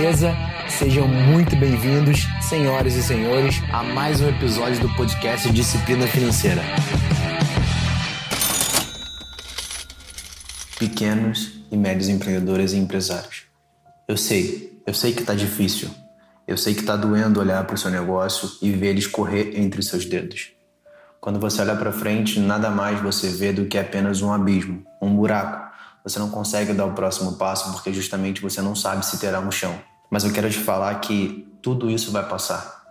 beleza? Sejam muito bem-vindos, senhoras e senhores, a mais um episódio do podcast Disciplina Financeira. Pequenos e médios empreendedores e empresários. Eu sei, eu sei que tá difícil. Eu sei que tá doendo olhar para o seu negócio e ver ele escorrer entre seus dedos. Quando você olha para frente, nada mais você vê do que apenas um abismo, um buraco. Você não consegue dar o próximo passo porque justamente você não sabe se terá um chão. Mas eu quero te falar que tudo isso vai passar.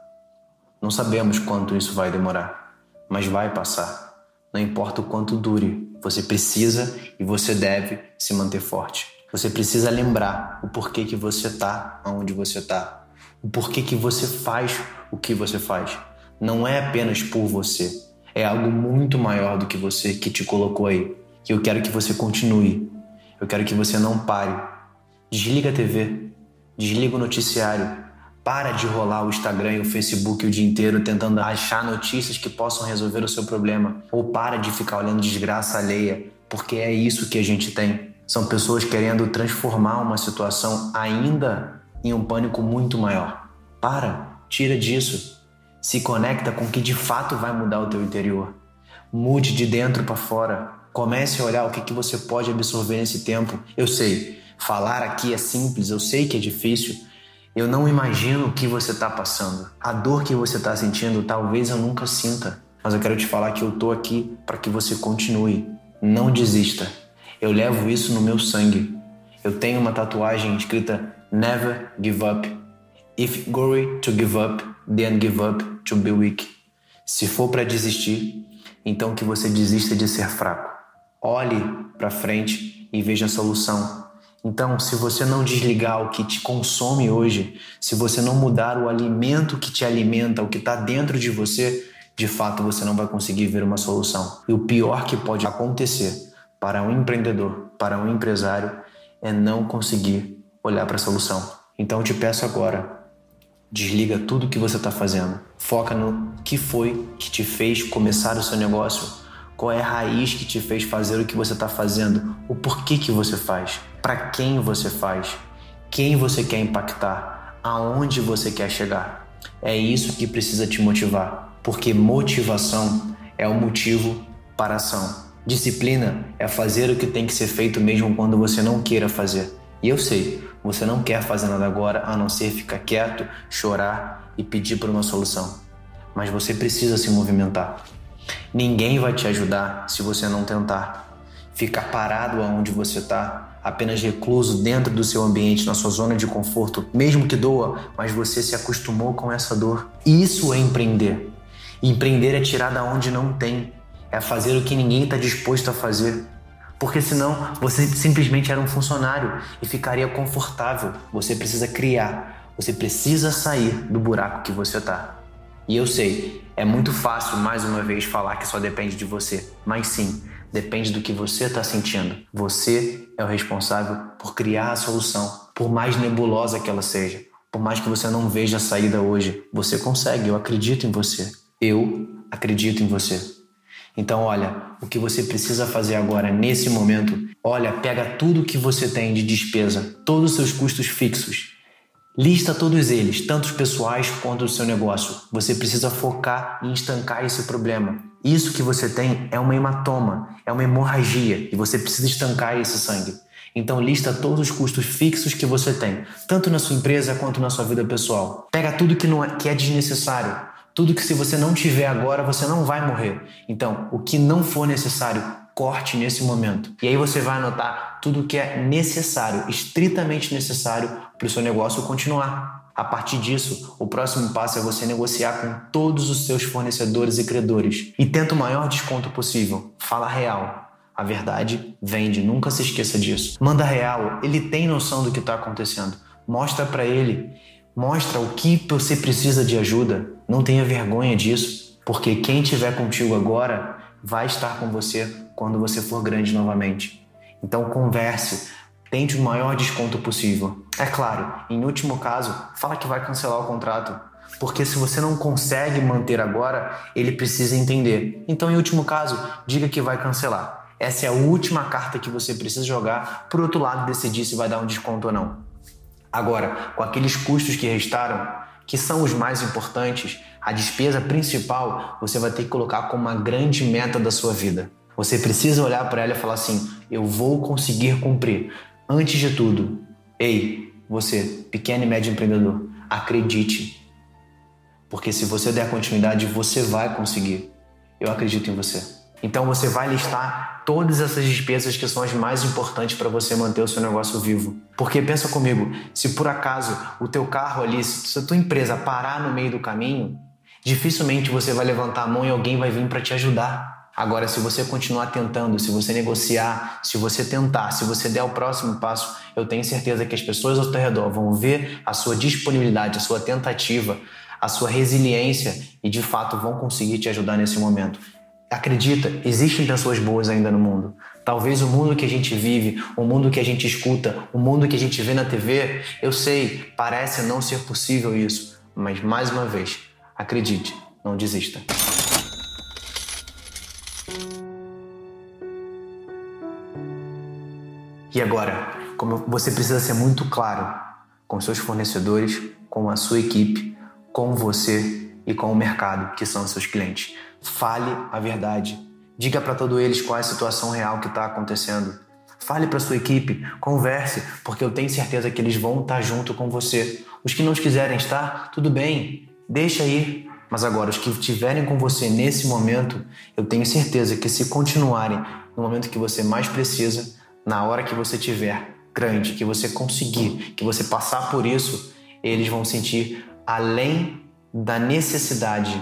Não sabemos quanto isso vai demorar, mas vai passar. Não importa o quanto dure, você precisa e você deve se manter forte. Você precisa lembrar o porquê que você está onde você está, o porquê que você faz o que você faz. Não é apenas por você, é algo muito maior do que você que te colocou aí. Que eu quero que você continue. Eu quero que você não pare. Desliga a TV, desliga o noticiário, para de rolar o Instagram e o Facebook o dia inteiro tentando achar notícias que possam resolver o seu problema. Ou para de ficar olhando desgraça alheia, porque é isso que a gente tem. São pessoas querendo transformar uma situação ainda em um pânico muito maior. Para, tira disso. Se conecta com o que de fato vai mudar o teu interior. Mude de dentro para fora. Comece a olhar o que, que você pode absorver nesse tempo. Eu sei, falar aqui é simples, eu sei que é difícil. Eu não imagino o que você está passando. A dor que você está sentindo, talvez eu nunca sinta. Mas eu quero te falar que eu tô aqui para que você continue. Não desista. Eu levo isso no meu sangue. Eu tenho uma tatuagem escrita Never Give Up. If going to give up, then give up to be weak. Se for para desistir, então que você desista de ser fraco. Olhe para frente e veja a solução. Então, se você não desligar o que te consome hoje, se você não mudar o alimento que te alimenta, o que está dentro de você, de fato você não vai conseguir ver uma solução. E o pior que pode acontecer para um empreendedor, para um empresário, é não conseguir olhar para a solução. Então, eu te peço agora, Desliga tudo que você está fazendo. Foca no que foi que te fez começar o seu negócio. Qual é a raiz que te fez fazer o que você está fazendo? O porquê que você faz? Para quem você faz? Quem você quer impactar? Aonde você quer chegar? É isso que precisa te motivar, porque motivação é o motivo para a ação. Disciplina é fazer o que tem que ser feito mesmo quando você não queira fazer. E eu sei, você não quer fazer nada agora a não ser ficar quieto, chorar e pedir por uma solução. Mas você precisa se movimentar. Ninguém vai te ajudar se você não tentar. Ficar parado aonde você está, apenas recluso dentro do seu ambiente, na sua zona de conforto, mesmo que doa, mas você se acostumou com essa dor. Isso é empreender. Empreender é tirar da onde não tem, é fazer o que ninguém está disposto a fazer. Porque senão você simplesmente era um funcionário e ficaria confortável. Você precisa criar, você precisa sair do buraco que você está. E eu sei, é muito fácil mais uma vez falar que só depende de você, mas sim, depende do que você está sentindo. Você é o responsável por criar a solução, por mais nebulosa que ela seja. Por mais que você não veja a saída hoje, você consegue, eu acredito em você. Eu acredito em você. Então, olha, o que você precisa fazer agora, nesse momento, olha, pega tudo que você tem de despesa, todos os seus custos fixos, lista todos eles, tanto os pessoais quanto o seu negócio. Você precisa focar em estancar esse problema. Isso que você tem é uma hematoma, é uma hemorragia e você precisa estancar esse sangue. Então lista todos os custos fixos que você tem, tanto na sua empresa quanto na sua vida pessoal. Pega tudo que, não é, que é desnecessário tudo que se você não tiver agora, você não vai morrer. Então, o que não for necessário, corte nesse momento. E aí você vai anotar tudo que é necessário, estritamente necessário para o seu negócio continuar. A partir disso, o próximo passo é você negociar com todos os seus fornecedores e credores e tenta o maior desconto possível. Fala real. A verdade vende, nunca se esqueça disso. Manda real, ele tem noção do que está acontecendo. Mostra para ele Mostra o que você precisa de ajuda. Não tenha vergonha disso, porque quem estiver contigo agora vai estar com você quando você for grande novamente. Então converse, tente o maior desconto possível. É claro, em último caso, fala que vai cancelar o contrato, porque se você não consegue manter agora, ele precisa entender. Então, em último caso, diga que vai cancelar. Essa é a última carta que você precisa jogar para o outro lado decidir se vai dar um desconto ou não. Agora, com aqueles custos que restaram, que são os mais importantes, a despesa principal você vai ter que colocar como uma grande meta da sua vida. Você precisa olhar para ela e falar assim: eu vou conseguir cumprir. Antes de tudo, ei, você, pequeno e médio empreendedor, acredite. Porque se você der continuidade, você vai conseguir. Eu acredito em você. Então você vai listar todas essas despesas que são as mais importantes para você manter o seu negócio vivo. Porque pensa comigo, se por acaso o teu carro ali, se a tua empresa parar no meio do caminho, dificilmente você vai levantar a mão e alguém vai vir para te ajudar. Agora, se você continuar tentando, se você negociar, se você tentar, se você der o próximo passo, eu tenho certeza que as pessoas ao teu redor vão ver a sua disponibilidade, a sua tentativa, a sua resiliência e de fato vão conseguir te ajudar nesse momento. Acredita, existem pessoas boas ainda no mundo. Talvez o mundo que a gente vive, o mundo que a gente escuta, o mundo que a gente vê na TV, eu sei, parece não ser possível isso, mas mais uma vez, acredite, não desista. E agora, como você precisa ser muito claro com seus fornecedores, com a sua equipe, com você e com o mercado, que são seus clientes. Fale a verdade. Diga para todos eles qual é a situação real que está acontecendo. Fale para sua equipe, converse, porque eu tenho certeza que eles vão estar tá junto com você. Os que não quiserem estar, tudo bem, deixa ir. Mas agora, os que estiverem com você nesse momento, eu tenho certeza que se continuarem no momento que você mais precisa, na hora que você tiver grande, que você conseguir, que você passar por isso, eles vão sentir além da necessidade,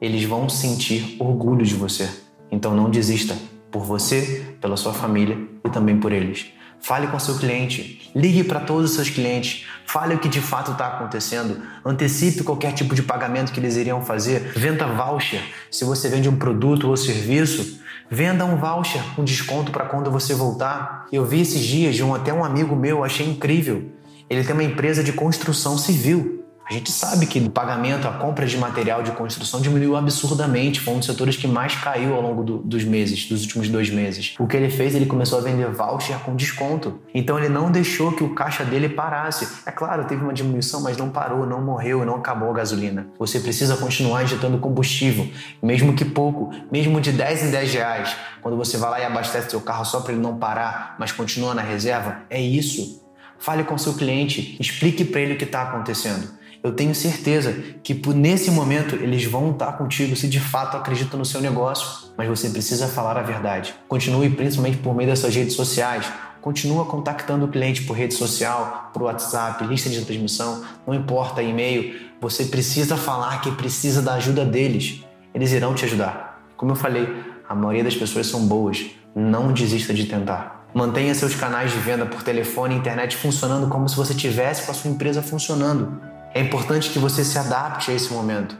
eles vão sentir orgulho de você. Então não desista por você, pela sua família e também por eles. Fale com seu cliente, ligue para todos os seus clientes, fale o que de fato está acontecendo, antecipe qualquer tipo de pagamento que eles iriam fazer, venda voucher. Se você vende um produto ou serviço, Venda um voucher com desconto para quando você voltar. Eu vi esses dias de um até um amigo meu, achei incrível. Ele tem uma empresa de construção civil. A gente sabe que o pagamento, a compra de material de construção diminuiu absurdamente. Foi um dos setores que mais caiu ao longo do, dos meses, dos últimos dois meses. O que ele fez, ele começou a vender voucher com desconto. Então ele não deixou que o caixa dele parasse. É claro, teve uma diminuição, mas não parou, não morreu, não acabou a gasolina. Você precisa continuar injetando combustível, mesmo que pouco, mesmo de 10 em 10 reais. Quando você vai lá e abastece seu carro só para ele não parar, mas continua na reserva, é isso. Fale com seu cliente, explique para ele o que está acontecendo eu tenho certeza que por, nesse momento eles vão estar contigo se de fato acreditam no seu negócio. Mas você precisa falar a verdade. Continue principalmente por meio das suas redes sociais. Continua contactando o cliente por rede social, por WhatsApp, lista de transmissão, não importa, e-mail. Você precisa falar que precisa da ajuda deles. Eles irão te ajudar. Como eu falei, a maioria das pessoas são boas. Não desista de tentar. Mantenha seus canais de venda por telefone e internet funcionando como se você tivesse com a sua empresa funcionando. É importante que você se adapte a esse momento.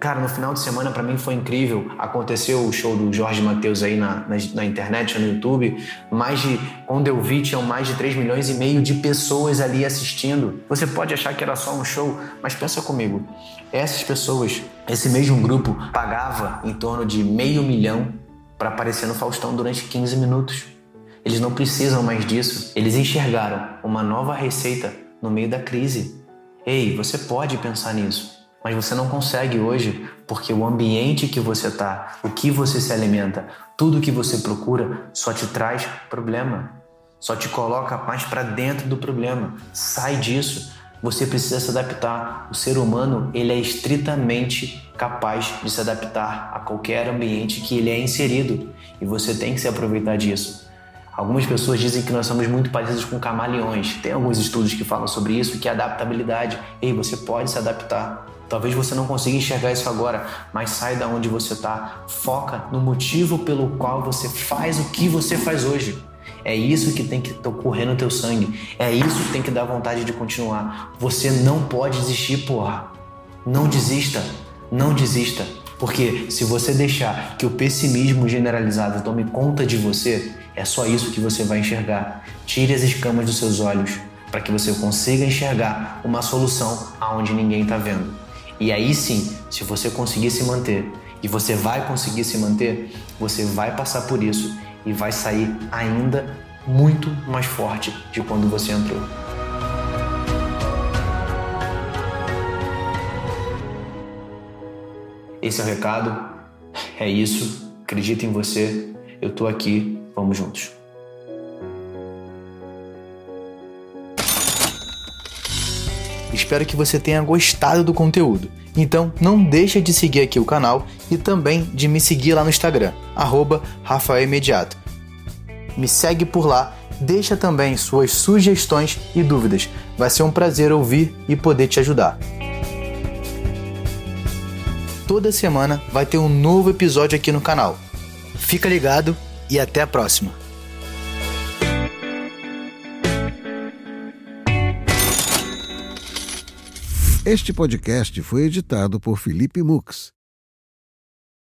Cara, no final de semana para mim foi incrível. Aconteceu o show do Jorge Matheus aí na, na, na, internet, no YouTube. Mais de, quando eu vi, tinham mais de 3 milhões e meio de pessoas ali assistindo. Você pode achar que era só um show, mas pensa comigo. Essas pessoas, esse mesmo grupo, pagava em torno de meio milhão para aparecer no Faustão durante 15 minutos. Eles não precisam mais disso. Eles enxergaram uma nova receita no meio da crise. Ei, você pode pensar nisso, mas você não consegue hoje porque o ambiente que você está, o que você se alimenta, tudo que você procura só te traz problema, só te coloca mais para dentro do problema. Sai disso. Você precisa se adaptar. O ser humano ele é estritamente capaz de se adaptar a qualquer ambiente que ele é inserido e você tem que se aproveitar disso. Algumas pessoas dizem que nós somos muito parecidos com camaleões. Tem alguns estudos que falam sobre isso, que é adaptabilidade. Ei, você pode se adaptar. Talvez você não consiga enxergar isso agora, mas sai da onde você está. Foca no motivo pelo qual você faz o que você faz hoje. É isso que tem que ocorrer no teu sangue. É isso que tem que dar vontade de continuar. Você não pode desistir, porra. Não desista. Não desista. Porque se você deixar que o pessimismo generalizado tome conta de você, é só isso que você vai enxergar. Tire as escamas dos seus olhos para que você consiga enxergar uma solução aonde ninguém está vendo. E aí sim, se você conseguir se manter, e você vai conseguir se manter, você vai passar por isso e vai sair ainda muito mais forte de quando você entrou. Esse é o recado. É isso. Acredita em você. Eu tô aqui. Vamos juntos. Espero que você tenha gostado do conteúdo. Então não deixa de seguir aqui o canal e também de me seguir lá no Instagram, arroba Rafael Imediato. Me segue por lá, deixa também suas sugestões e dúvidas. Vai ser um prazer ouvir e poder te ajudar. Toda semana vai ter um novo episódio aqui no canal. Fica ligado e até a próxima! Este podcast foi editado por Felipe Mux.